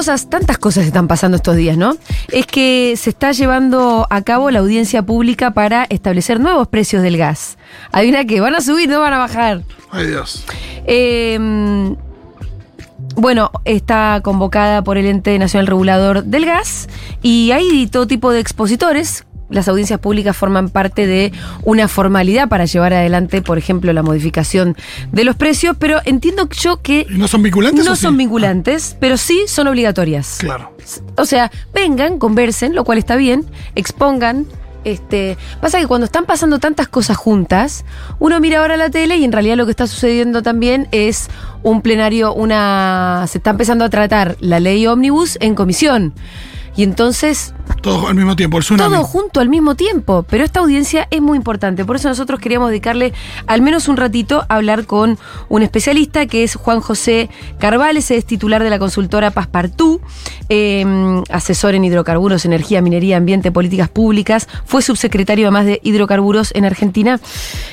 Cosas, tantas cosas están pasando estos días, ¿no? Es que se está llevando a cabo la audiencia pública para establecer nuevos precios del gas. Hay una que van a subir, no van a bajar. Ay, Dios. Eh, bueno, está convocada por el Ente Nacional Regulador del Gas y hay todo tipo de expositores. Las audiencias públicas forman parte de una formalidad para llevar adelante, por ejemplo, la modificación de los precios, pero entiendo yo que ¿No son vinculantes? no sí? son vinculantes, pero sí son obligatorias. Claro. O sea, vengan, conversen, lo cual está bien, expongan. Este, pasa que cuando están pasando tantas cosas juntas, uno mira ahora la tele y en realidad lo que está sucediendo también es un plenario, una se está empezando a tratar la ley ómnibus en comisión. Y entonces Todos al mismo tiempo, el tsunami. todo junto al mismo tiempo, pero esta audiencia es muy importante. Por eso nosotros queríamos dedicarle al menos un ratito a hablar con un especialista que es Juan José Carvales, es titular de la consultora Paspartú, eh, asesor en hidrocarburos, energía, minería, ambiente, políticas públicas. Fue subsecretario además de hidrocarburos en Argentina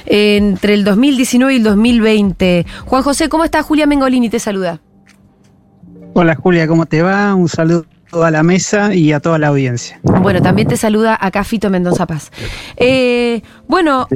entre el 2019 y el 2020. Juan José, ¿cómo estás? Julia Mengolini te saluda. Hola Julia, ¿cómo te va? Un saludo a la mesa y a toda la audiencia. Bueno, también te saluda acá Fito Mendoza Paz. Eh, bueno,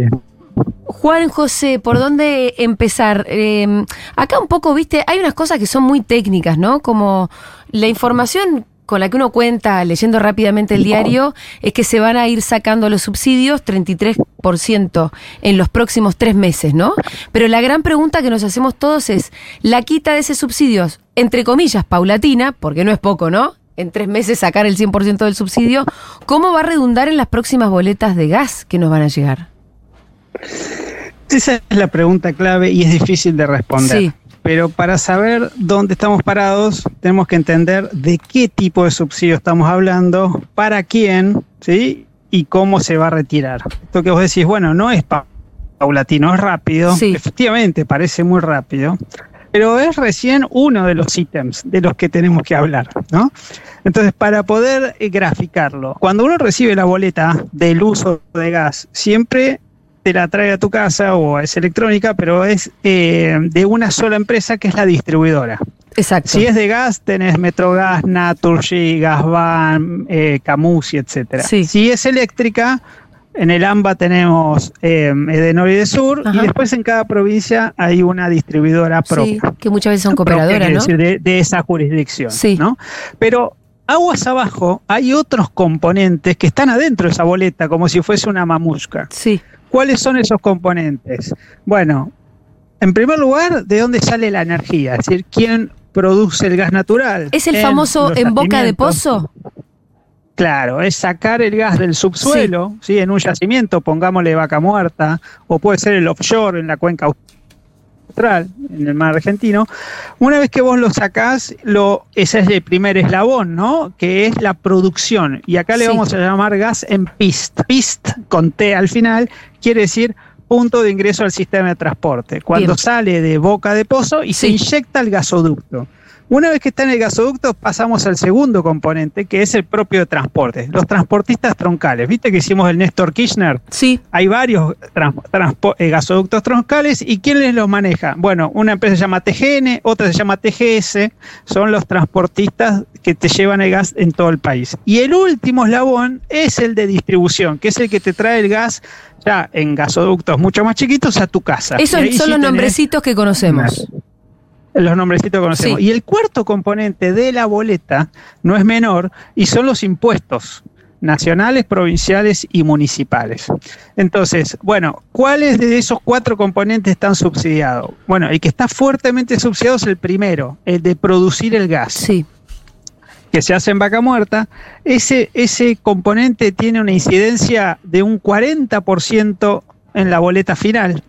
Juan José, ¿por dónde empezar? Eh, acá un poco, viste, hay unas cosas que son muy técnicas, ¿no? Como la información con la que uno cuenta leyendo rápidamente el diario es que se van a ir sacando los subsidios 33% en los próximos tres meses, ¿no? Pero la gran pregunta que nos hacemos todos es, la quita de esos subsidios, entre comillas, paulatina, porque no es poco, ¿no? En tres meses sacar el 100% del subsidio, ¿cómo va a redundar en las próximas boletas de gas que nos van a llegar? Esa es la pregunta clave y es difícil de responder. Sí. Pero para saber dónde estamos parados, tenemos que entender de qué tipo de subsidio estamos hablando, para quién, ¿sí? Y cómo se va a retirar. Esto que vos decís, bueno, no es pa- paulatino, es rápido. Sí. Efectivamente, parece muy rápido. Pero es recién uno de los ítems de los que tenemos que hablar, ¿no? Entonces, para poder eh, graficarlo, cuando uno recibe la boleta del uso de gas, siempre te la trae a tu casa o es electrónica, pero es eh, de una sola empresa que es la distribuidora. Exacto. Si es de gas, tenés Metrogas, Naturgy, Gasban, eh, Camusi, etcétera. Sí. Si es eléctrica, en el AMBA tenemos eh, Edenor de Sur, Ajá. y después en cada provincia hay una distribuidora Sí, propia. que muchas veces son cooperadoras, ¿no? decir, de, de esa jurisdicción. Sí. ¿no? Pero aguas abajo hay otros componentes que están adentro de esa boleta, como si fuese una mamushka. Sí, ¿Cuáles son esos componentes? Bueno, en primer lugar, ¿de dónde sale la energía? Es decir, ¿quién produce el gas natural? ¿es el famoso en boca de pozo? Claro, es sacar el gas del subsuelo, sí. en un yacimiento, pongámosle vaca muerta, o puede ser el offshore en la cuenca austral, en el mar argentino. Una vez que vos lo sacás, lo, ese es el primer eslabón, ¿no? Que es la producción. Y acá le Sí. vamos a llamar gas en PIST. PIST con T al final quiere decir punto de ingreso al sistema de transporte. Cuando Bien. sale de boca de pozo y se inyecta el gasoducto. Una vez que está en el gasoducto, pasamos al segundo componente, que es el propio transporte. Los transportistas troncales. ¿Viste que hicimos el Néstor Kirchner? Sí, Hay varios eh, gasoductos troncales y ¿quién les los maneja? Bueno, una empresa se llama TGN, otra se llama TGS, son los transportistas que te llevan el gas en todo el país. Y el último eslabón es el de distribución, que es el que te trae el gas ya en gasoductos mucho más chiquitos a tu casa. esos son sí los nombrecitos que conocemos. Los nombrecitos que conocemos. Sí. Y el cuarto componente de la boleta no es menor y son los impuestos nacionales, provinciales y municipales. Entonces, bueno, ¿cuáles de esos cuatro componentes están subsidiados? Bueno, el que está fuertemente subsidiado es el primero, el de producir el gas Sí, que se hace en vaca muerta, ese, ese componente tiene una incidencia de un 40% en la boleta final.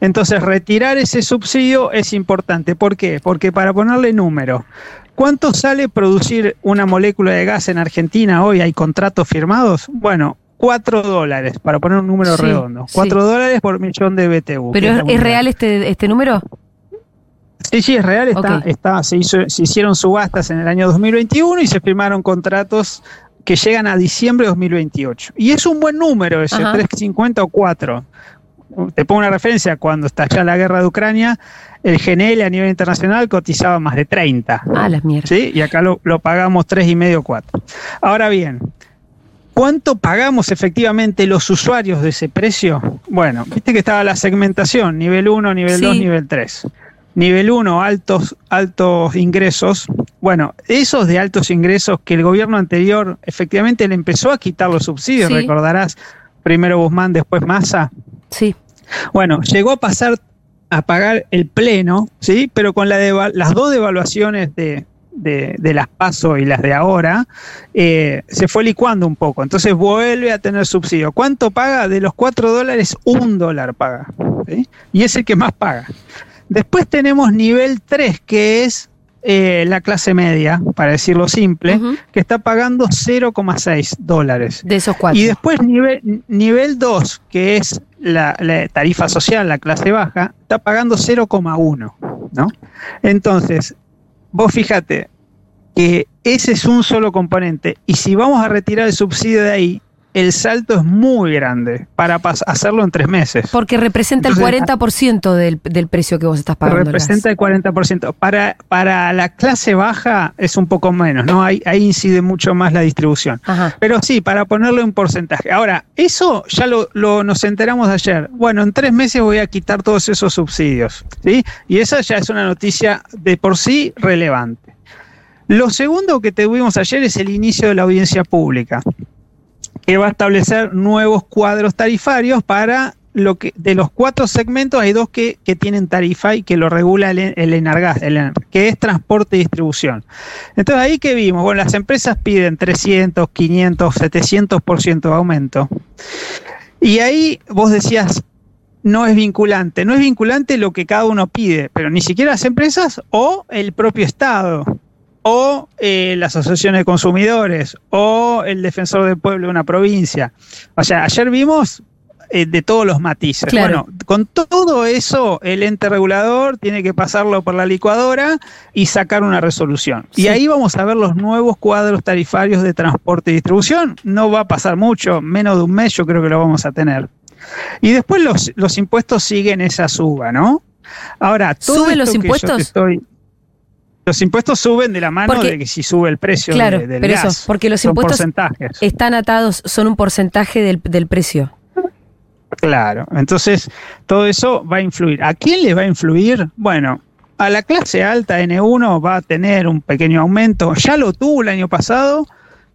Entonces, retirar ese subsidio es importante. ¿Por qué? Porque para ponerle número, ¿Cuánto sale producir una molécula de gas en Argentina hoy? ¿Hay contratos firmados? Bueno, 4 dólares, para poner un número Sí, redondo. sí. 4 dólares por millón de BTU. ¿Pero es, real este, este número? Sí, sí, es real. Está, está, se, hizo- se hicieron subastas en el año 2021 y se firmaron contratos que llegan a diciembre de 2028. Y es un buen número ese, Ajá. 350 o 4. Te pongo una referencia, cuando estalló la guerra de Ucrania, el GNL a nivel internacional cotizaba más de 30. Ah, las mierdas. ¿sí? Y acá lo, lo pagamos 3,5 4. Ahora bien, ¿cuánto pagamos efectivamente los usuarios de ese precio? Bueno, viste que estaba la segmentación, nivel 1, nivel Sí. 2, nivel 3. Nivel 1, altos, altos ingresos. Bueno, esos de altos ingresos que el gobierno anterior efectivamente le empezó a quitar los subsidios, Sí. recordarás, primero Guzmán, después Massa. Sí. Bueno, llegó a pasar a pagar el pleno, ¿sí? Pero con la las dos devaluaciones de, de- de las PASO y las de ahora, eh, se fue licuando un poco. Entonces vuelve a tener subsidio. ¿Cuánto paga? De los 4 dólares, un dólar paga. ¿sí? Y es el que más paga. Después tenemos nivel 3, que es eh, la clase media, para decirlo simple, que está pagando 0,6 dólares. De esos cuatro. Y después nivel, nivel 2, que es la, tarifa social, la clase baja, está pagando 0,1, ¿no? Entonces, vos fíjate que ese es un solo componente y si vamos a retirar el subsidio de ahí, el salto es muy grande para hacerlo en tres meses. Porque representa el Entonces, 40% del, del precio que vos estás pagando. Representa el 40%. Para, para la clase baja es un poco menos, ¿no? Ahí, ahí incide mucho más la distribución. Ajá. Pero sí, para ponerle un porcentaje. Ahora, eso ya lo, lo- nos enteramos ayer. Bueno, en tres meses voy a quitar todos esos subsidios. ¿sí? Y esa ya es una noticia de por sí relevante. Lo segundo que tuvimos ayer es el inicio de la audiencia pública, que va a establecer nuevos cuadros tarifarios para lo que de los cuatro segmentos hay dos que, que tienen tarifa y que lo regula el, el Enargas, el que es transporte y distribución. Entonces ahí que vimos, bueno, las empresas piden 300, 500, 700% de aumento. Y ahí vos decías, no es vinculante, no es vinculante lo que cada uno pide, pero ni siquiera las empresas o el propio Estado o eh, las asociaciones de consumidores o el defensor del pueblo de una provincia. O sea, ayer vimos eh, de todos los matices. Claro. Bueno, con todo eso, el ente regulador tiene que pasarlo por la licuadora y sacar una resolución. Sí. Y ahí vamos a ver los nuevos cuadros tarifarios de transporte y distribución. No va a pasar mucho, menos de un mes yo creo que lo vamos a tener. Y después los, los impuestos siguen esa suba, ¿no? Ahora, todo ¿Suben los impuestos? estoy- los impuestos suben de la mano Porque- de que si sube el precio Claro, de- del pero gas. eso, porque los Son impuestos porcentajes. están atados, son un porcentaje del, del precio. Claro, entonces todo eso va a influir. ¿A quién le va a influir? Bueno, a la clase alta N1 va a tener un pequeño aumento. Ya lo tuvo el año pasado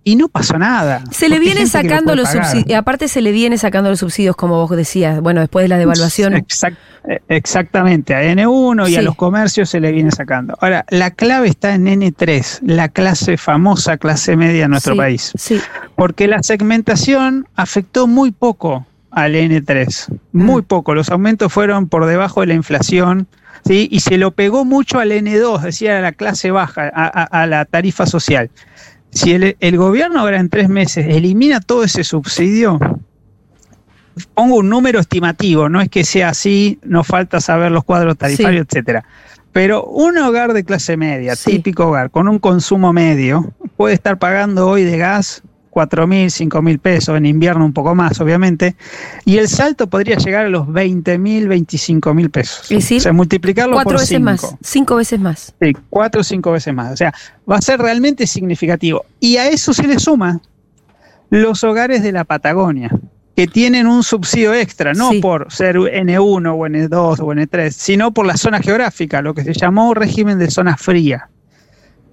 y no pasó nada. Se le viene sacando los subsidios, aparte se le viene sacando los subsidios, como vos decías, bueno, después de la devaluación. Exact- eh, exactamente, a N1 y a los comercios se le viene sacando. Ahora, la clave está en N3, la clase famosa clase media en nuestro Sí, país. Sí, porque la segmentación afectó muy poco al N3, muy Mm. poco. Los aumentos fueron por debajo de la inflación, ¿sí? y se lo pegó mucho al N2, decía a la clase baja, a, a- a la tarifa social. Si el, el gobierno ahora en tres meses elimina todo ese subsidio, pongo un número estimativo, no es que sea así, nos falta saber los cuadros tarifarios, etcétera. Pero un hogar de clase media, Sí. típico hogar, con un consumo medio, puede estar pagando hoy de gas 4 mil, 5 mil pesos, en invierno un poco más, obviamente, y el salto podría llegar a los 20 mil, 25 mil pesos. Es decir, o sea, multiplicarlo cuatro por veces 5. más, cinco veces más. Sí, cuatro o cinco veces más. O sea, va a ser realmente significativo. Y a eso se le suma los hogares de la Patagonia, que tienen un subsidio extra, no Sí. por ser N1 o N2 o N3, sino por la zona geográfica, lo que se llamó régimen de zona fría.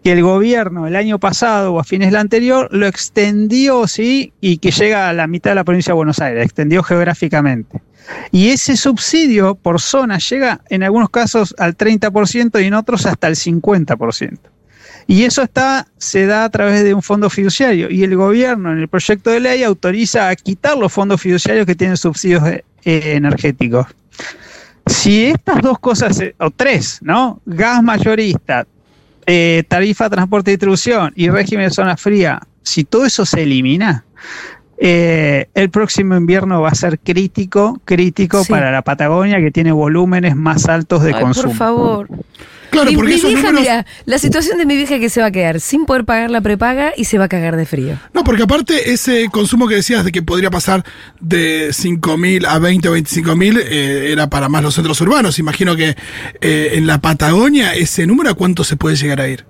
Que el gobierno el año pasado o a fines del anterior lo extendió, sí, y que llega a la mitad de la provincia de Buenos Aires, extendió geográficamente. Y ese subsidio por zona llega en algunos casos al 30% y en otros hasta el 50%. Y eso está, se da a través de un fondo fiduciario. Y el gobierno en el proyecto de ley autoriza a quitar los fondos fiduciarios que tienen subsidios eh, energéticos. Si estas dos cosas, eh, o tres, ¿no? Gas mayorista, eh, tarifa, transporte y distribución y régimen de zona fría, si todo eso se elimina, eh, el próximo invierno va a ser crítico, crítico Sí. para la Patagonia, que tiene volúmenes más altos de Ay, consumo. por favor. Claro, mi, porque mi esos vieja, números. mira, la situación de mi vieja que se va a quedar sin poder pagar la prepaga y se va a cagar de frío. No, porque aparte ese consumo que decías de que podría pasar de 5.000 a 20 o 25.000 eh, era para más los centros urbanos. Imagino que eh, en la Patagonia ese número a cuánto se puede llegar a ir.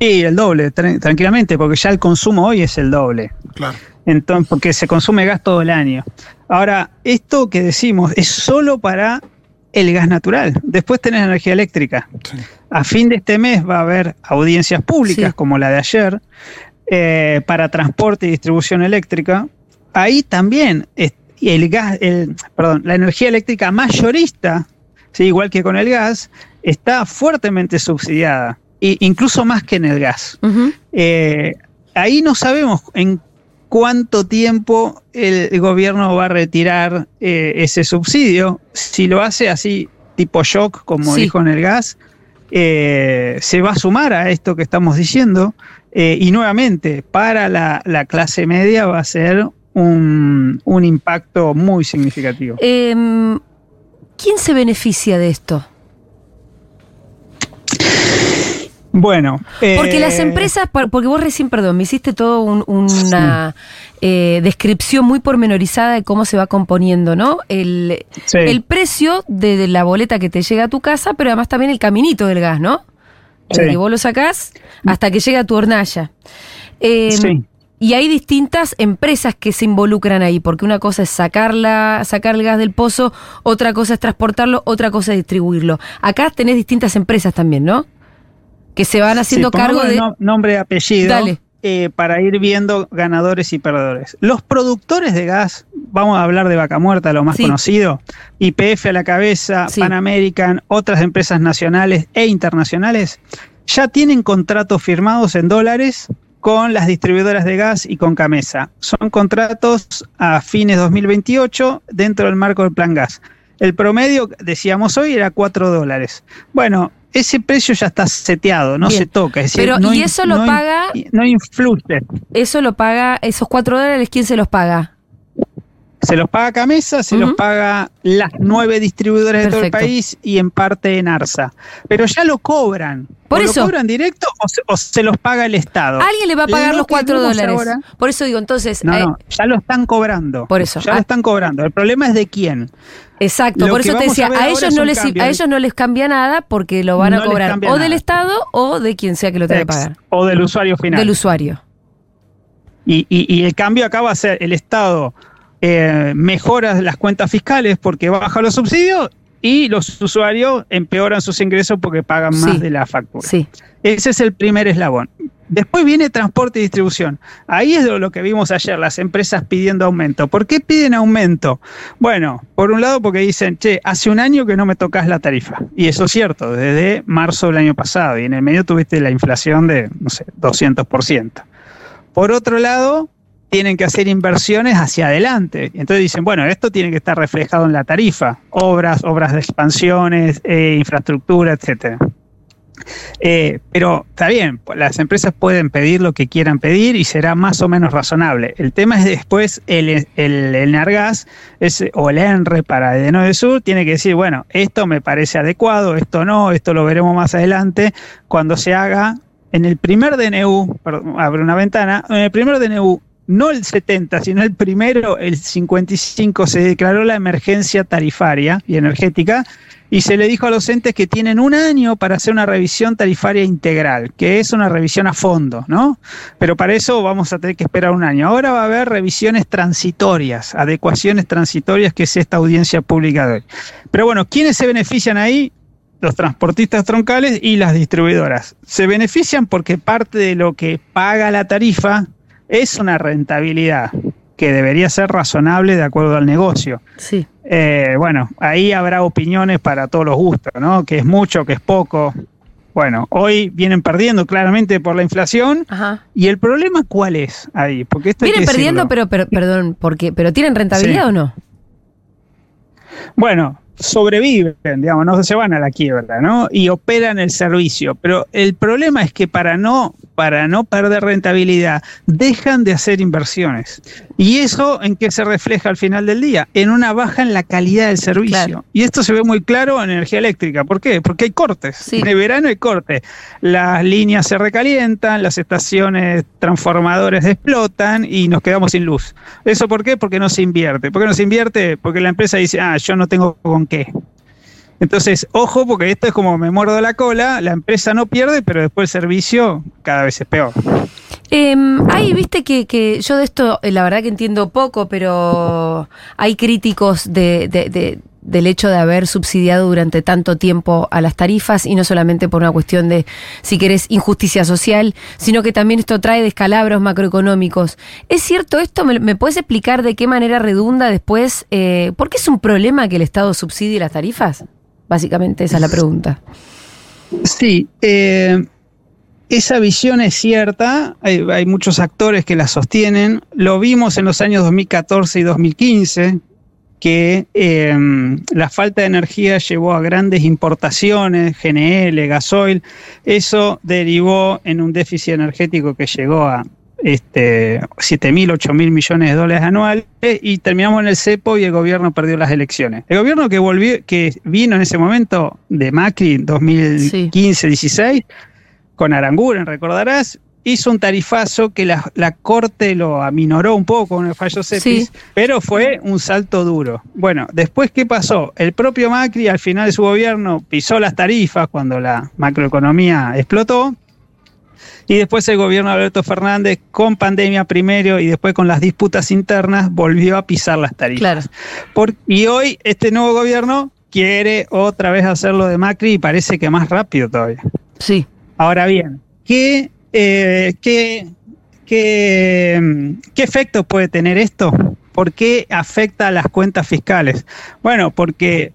Sí, el doble, tran- tranquilamente, porque ya el consumo hoy es el doble. Claro. Entonces, porque se consume gas todo el año. Ahora, esto que decimos es solo para el gas natural. Después tenés energía eléctrica. Sí. A fin de este mes va a haber audiencias públicas Sí. como la de ayer eh, para transporte y distribución eléctrica. Ahí también el gas, el, perdón, la energía eléctrica mayorista, ¿sí? igual que con el gas, está fuertemente subsidiada, e incluso más que en el gas. Eh, ahí no sabemos en cuánto tiempo el, gobierno va a retirar eh, ese subsidio. Si lo hace así, tipo shock, como Sí. dijo en el gas, eh, se va a sumar a esto que estamos diciendo. eh, y nuevamente, para la, la clase media va a ser un, un impacto muy significativo. Em, ¿Quién se beneficia de esto? Bueno, Porque eh, las empresas, por- porque vos recién, perdón, me hiciste todo un- una eh, descripción muy pormenorizada de cómo se va componiendo, ¿no? El, sí. el precio de, de la boleta que te llega a tu casa, pero además también el caminito del gas, ¿no? Sí. que vos lo sacás hasta que llega a tu hornalla. Em, Sí. Y hay distintas empresas que se involucran ahí, porque una cosa es sacarla, sacar el gas del pozo, otra cosa es transportarlo, otra cosa es distribuirlo. Acá tenés distintas empresas también, ¿no? Que se van haciendo Sí, cargo de... no- nombre y apellido Dale. eh, para ir viendo ganadores y perdedores. Los productores de gas, vamos a hablar de Vaca Muerta, lo más Sí. conocido, IPF a la cabeza, Sí. Pan American, otras empresas nacionales e internacionales, ya tienen contratos firmados en dólares con las distribuidoras de gas y con Camesa. Son contratos a fines 2028 dentro del marco del Plan Gas. El promedio, decíamos hoy, era 4 dólares. Bueno, ese precio ya está seteado, no Bien. se toca. Es decir, Pero, no ¿y in- eso lo no in- paga? No influye. Eso lo paga, esos cuatro dólares, ¿quién se los paga? Se los paga Camesa, se los paga las nueve distribuidoras de todo el país y en parte en ARSA. Pero ya lo cobran. Por ¿O eso. ¿Lo cobran directo o se, o se los paga el Estado? Alguien le va a pagar Lo los cuatro dólares. ahora- Por eso digo, entonces, No, eh, no, ya lo están cobrando. Por eso. Ya Ah. lo están cobrando. El problema es de quién. exacto, lo por eso te decía, a ellos no les cambio. a ellos no les cambia nada porque lo van No a cobrar o del. Estado o de quien sea que lo tenga que pagar. O del usuario final. Del usuario. Y, y- y el cambio acá va a ser el Estado eh, mejora las cuentas fiscales porque baja los subsidios y los usuarios empeoran sus ingresos porque pagan más Sí. de la factura. Sí. Ese es el primer eslabón. Después viene transporte y distribución. Ahí es lo, lo que vimos ayer, las empresas pidiendo aumento. ¿Por qué piden aumento? Bueno, por un lado porque dicen, che, hace un año que no me tocas la tarifa. Y eso es cierto, desde marzo del año pasado. Y en el medio tuviste la inflación de, no sé, 200%. Por otro lado, tienen que hacer inversiones hacia adelante. Entonces dicen, bueno, esto tiene que estar reflejado en la tarifa. Obras, obras de expansiones, eh, infraestructura, etcétera. Eh, pero está bien, las empresas pueden pedir lo que quieran pedir y será más o menos razonable. El tema es después el, el, el Nargas es, o el ENRE para el de Sur tiene que decir, bueno, esto me parece adecuado, esto no, esto lo veremos más adelante cuando se haga en el primer DNU, perdón, abre una ventana, en el primer DNU no el 70, sino el primero, el 55, se declaró la emergencia tarifaria y energética y se le dijo a los entes que tienen un año para hacer una revisión tarifaria integral, que es una revisión a fondo, ¿no? Pero para eso vamos a tener que esperar un año. Ahora va a haber revisiones transitorias, adecuaciones transitorias, que es esta audiencia pública de hoy. Pero bueno, ¿quiénes se benefician ahí? Los transportistas troncales y las distribuidoras. Se benefician porque parte de lo que paga la tarifa es una rentabilidad que debería ser razonable de acuerdo al negocio. Sí. Eh, bueno, ahí habrá opiniones para todos los gustos, ¿no? Que es mucho, que es poco. Bueno, hoy vienen perdiendo claramente por la inflación. Ajá. ¿Y el problema cuál es ahí? Porque esto Vienen perdiendo, pero, pero perdón, porque, pero ¿tienen rentabilidad Sí. o no? Bueno, sobreviven, digamos, no se van a la quiebra, ¿no? Y operan el servicio. Pero el problema es que para no, para no perder rentabilidad, dejan de hacer inversiones. ¿Y eso en qué se refleja al final del día? En una baja en la calidad del servicio. Y esto se ve muy claro en energía eléctrica. ¿Por qué? Porque hay cortes. En el verano hay cortes. Las líneas se recalientan, las estaciones transformadores explotan y nos quedamos sin luz. ¿Eso por qué? Porque no se invierte. ¿Por qué no se invierte? Porque la empresa dice, ah, yo no tengo con qué. Entonces, ojo, porque esto es como me muerdo la cola, la empresa no pierde, pero después el servicio cada vez es peor. Eh, ahí viste que, que, yo de esto, eh, la verdad que entiendo poco, pero hay críticos de, de, de, del hecho de haber subsidiado durante tanto tiempo a las tarifas y no solamente por una cuestión de, si querés, injusticia social, sino que también esto trae descalabros macroeconómicos. ¿Es cierto esto? ¿Me, me puedes explicar de qué manera redunda después? Eh, ¿Por qué es un problema que el Estado subsidie las tarifas? Básicamente esa es la pregunta. Sí, eh, esa visión es cierta, hay, muchos actores que la sostienen, lo vimos en los años 2014 y 2015, que eh, la falta de energía llevó a grandes importaciones, GNL, gasoil, eso derivó en un déficit energético que llegó a este, 7 mil, 8 mil millones de dólares anuales y terminamos en el cepo y el gobierno perdió las elecciones. El gobierno que volvió, que vino en ese momento de Macri 2015-16 sí. con Aranguren, recordarás, hizo un tarifazo que la, la, Corte lo aminoró un poco con el fallo CEPIS, sí. pero fue un salto duro. Bueno, después, ¿qué pasó? El propio Macri al final de su gobierno pisó las tarifas cuando la macroeconomía explotó. Y después el gobierno de Alberto Fernández, con pandemia primero y después con las disputas internas, volvió a pisar las tarifas. Claro. Por, y hoy este nuevo gobierno quiere otra vez hacerlo de Macri y parece que más rápido todavía. Sí. Ahora bien, ¿qué eh, ¿qué, qué, ¿qué efectos puede tener esto? ¿Por qué afecta a las cuentas fiscales? Bueno, porque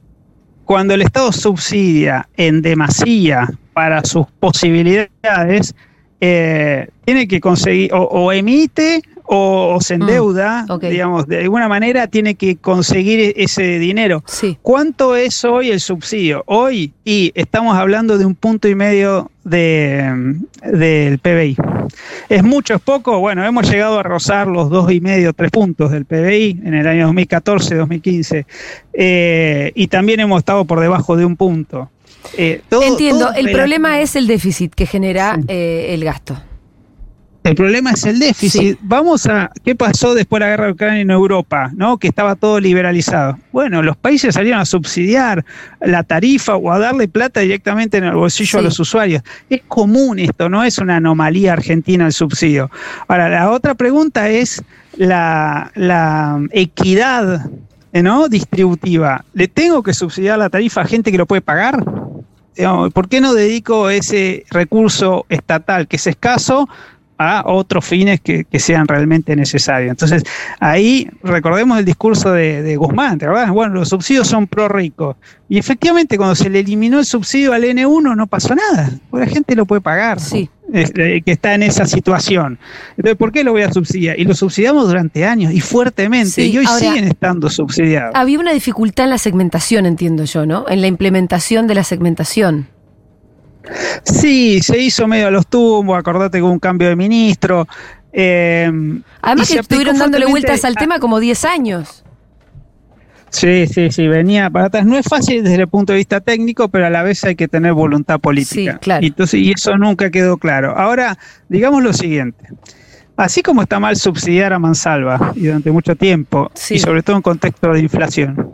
cuando el Estado subsidia en demasía para sus posibilidades, eh, tiene que conseguir o, o emite o, o, se endeuda, mm, okay. digamos, de alguna manera tiene que conseguir ese dinero. Sí. ¿Cuánto es hoy el subsidio? Hoy, y estamos hablando de un punto y medio de, del PBI. ¿Es mucho, es poco? Bueno, hemos llegado a rozar los dos y medio, tres puntos del PBI en el año 2014, 2015, eh, y también hemos estado por debajo de un punto. Eh, todo, Entiendo, todo el problema es el déficit que genera sí. eh, el gasto. El problema es el déficit. Sí. Vamos a qué pasó después de la guerra de Ucrania en Europa, ¿no? Que estaba todo liberalizado. Bueno, los países salieron a subsidiar la tarifa o a darle plata directamente en el bolsillo sí. a los usuarios. Es común esto, no es una anomalía argentina el subsidio. Ahora, la otra pregunta es la, la equidad ¿no? distributiva. ¿Le tengo que subsidiar la tarifa a gente que lo puede pagar? ¿Por qué no dedico ese recurso estatal que es escaso a otros fines que, que, sean realmente necesarios. Entonces, ahí recordemos el discurso de, de Guzmán, ¿verdad? Bueno, los subsidios son pro ricos. Y efectivamente, cuando se le eliminó el subsidio al N1, no pasó nada, porque la gente lo puede pagar. Sí. Eh, que está en esa situación. Entonces, ¿por qué lo voy a subsidiar? Y lo subsidiamos durante años y fuertemente, sí, y hoy ahora, siguen estando subsidiados. Había una dificultad en la segmentación, entiendo yo, ¿no? En la implementación de la segmentación. Sí, se hizo medio a los tumbos, acordate con un cambio de ministro. Eh, Además que estuvieron dándole vueltas al tema como 10 años. Sí, sí, sí, venía para atrás. No es fácil desde el punto de vista técnico, pero a la vez hay que tener voluntad política. Sí, claro. Y, entonces, y eso nunca quedó claro. Ahora, digamos lo siguiente. Así como está mal subsidiar a Mansalva y durante mucho tiempo, sí. y sobre todo en contexto de inflación,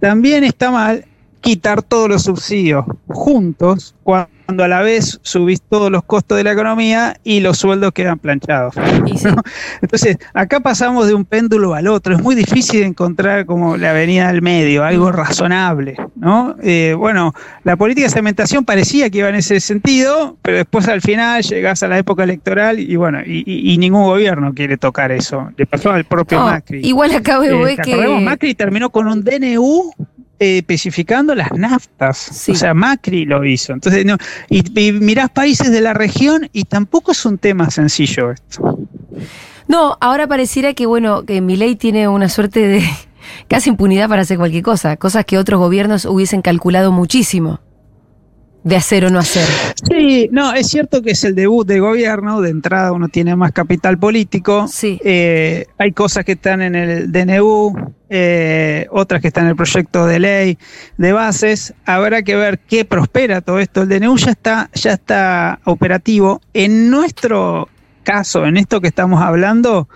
también está mal quitar todos los subsidios juntos cuando a la vez subís todos los costos de la economía y los sueldos quedan planchados. Sí. Entonces, acá pasamos de un péndulo al otro. Es muy difícil encontrar como la avenida del medio, algo razonable. ¿no? Eh, bueno, la política de segmentación parecía que iba en ese sentido, pero después al final llegás a la época electoral y bueno, y, y, y ningún gobierno quiere tocar eso. Le pasó al propio no, Macri. Igual acá veo eh, que... Macri terminó con un DNU eh, especificando las naftas. Sí. O sea, Macri lo hizo. Entonces, no, y, y, mirás países de la región y tampoco es un tema sencillo esto. No, ahora pareciera que, bueno, que Milei tiene una suerte de, casi impunidad para hacer cualquier cosa, cosas que otros gobiernos hubiesen calculado muchísimo de hacer o no hacer. Sí, no, es cierto que es el debut de gobierno, de entrada uno tiene más capital político, Sí. Eh, hay cosas que están en el DNU, eh, otras que están en el proyecto de ley de bases, habrá que ver qué prospera todo esto, el DNU ya está, ya está operativo, en nuestro caso, en esto que estamos hablando,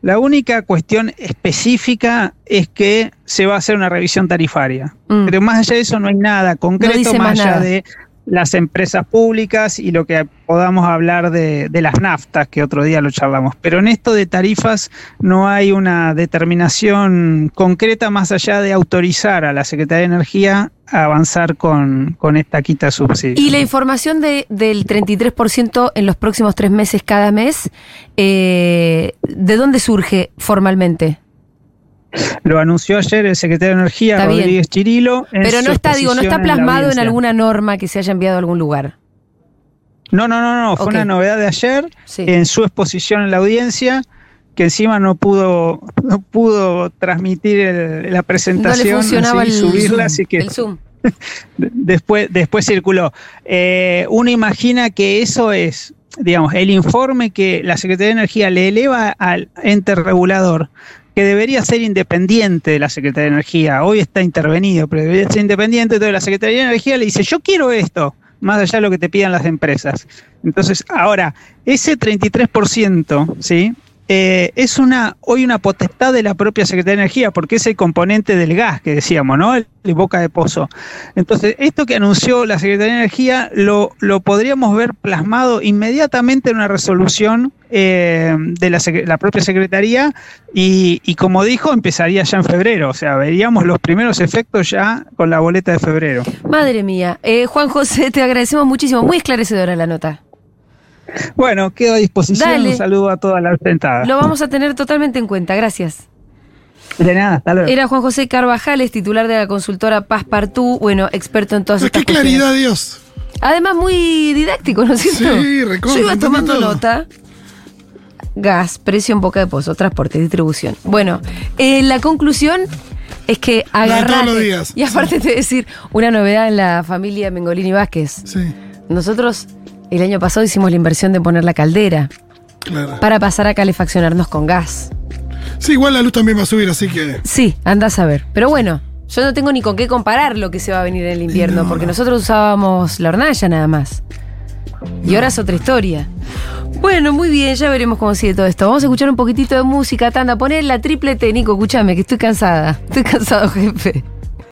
la única cuestión específica es que se va a hacer una revisión tarifaria. Mm. Pero más allá de eso no hay nada concreto, más más allá nada. de las empresas públicas y lo que podamos hablar de, las naftas, que otro día lo charlamos. Pero en esto de tarifas no hay una determinación concreta más allá de autorizar a la Secretaría de Energía a avanzar con, con esta quita de subsidios. Y la información de, del 33% en los próximos tres meses cada mes, eh, ¿de dónde surge formalmente? Lo anunció ayer el secretario de Energía, Está bien. Rodríguez Chirilo. en Pero no está, digo, no está en plasmado en alguna norma que se haya enviado a algún lugar. No, no, no, no, fue una novedad de ayer Sí. en su exposición en la audiencia que encima no pudo no pudo transmitir el- la No le presentación funcionaba así, el, subirla, Zoom, así que el Zoom. de- después después circuló. Eh, uno imagina que eso es, digamos, el informe que la Secretaría de Energía le eleva al ente regulador que debería ser independiente de la Secretaría de Energía. Hoy está intervenido, pero debería ser independiente. Entonces la Secretaría de Energía le dice, yo quiero esto, más allá de lo que te pidan las empresas. Entonces, ahora, ese 33%, ¿sí? Eh, es una hoy una potestad de la propia Secretaría de Energía, porque es el componente del gas que decíamos, ¿no? El, boca de pozo. Entonces, esto que anunció la Secretaría de Energía lo, lo podríamos ver plasmado inmediatamente en una resolución eh, de la, la propia Secretaría y, y como dijo, empezaría ya en febrero. O sea, veríamos los primeros efectos ya con la boleta de febrero. Madre mía. Eh, Juan José, te agradecemos muchísimo. Muy esclarecedora la nota. Bueno, quedo a disposición. Dale. Un saludo a toda la sentada. Lo vamos a tener totalmente en cuenta. Gracias. De nada, hasta luego. Era Juan José Carvajales, titular de la consultora Passepartout, bueno, experto en todas Pero estas qué cuestiones. claridad, Dios. Además, muy didáctico, ¿no es cierto? Sí, recontra, Yo iba tomando todo. nota. Gas, precio en boca de pozo, transporte, distribución. Bueno, eh, la conclusión es que días, Y aparte te voy a decir una novedad en la familia Mengolini Vázquez. Sí, Nosotros el año pasado hicimos la inversión de poner la caldera claro. para pasar a calefaccionarnos con gas. Sí, igual la luz también va a subir, así que. Sí, andás a ver. Pero bueno, yo no tengo ni con qué comparar lo que se va a venir en el invierno, No, porque no. nosotros usábamos la hornalla nada más. Y ahora es otra historia. Bueno, muy bien, ya veremos cómo sigue todo esto. Vamos a escuchar un poquitito de música, Tanda. Poner la triple T, Nico, escúchame, que estoy cansada. Estoy cansado, jefe.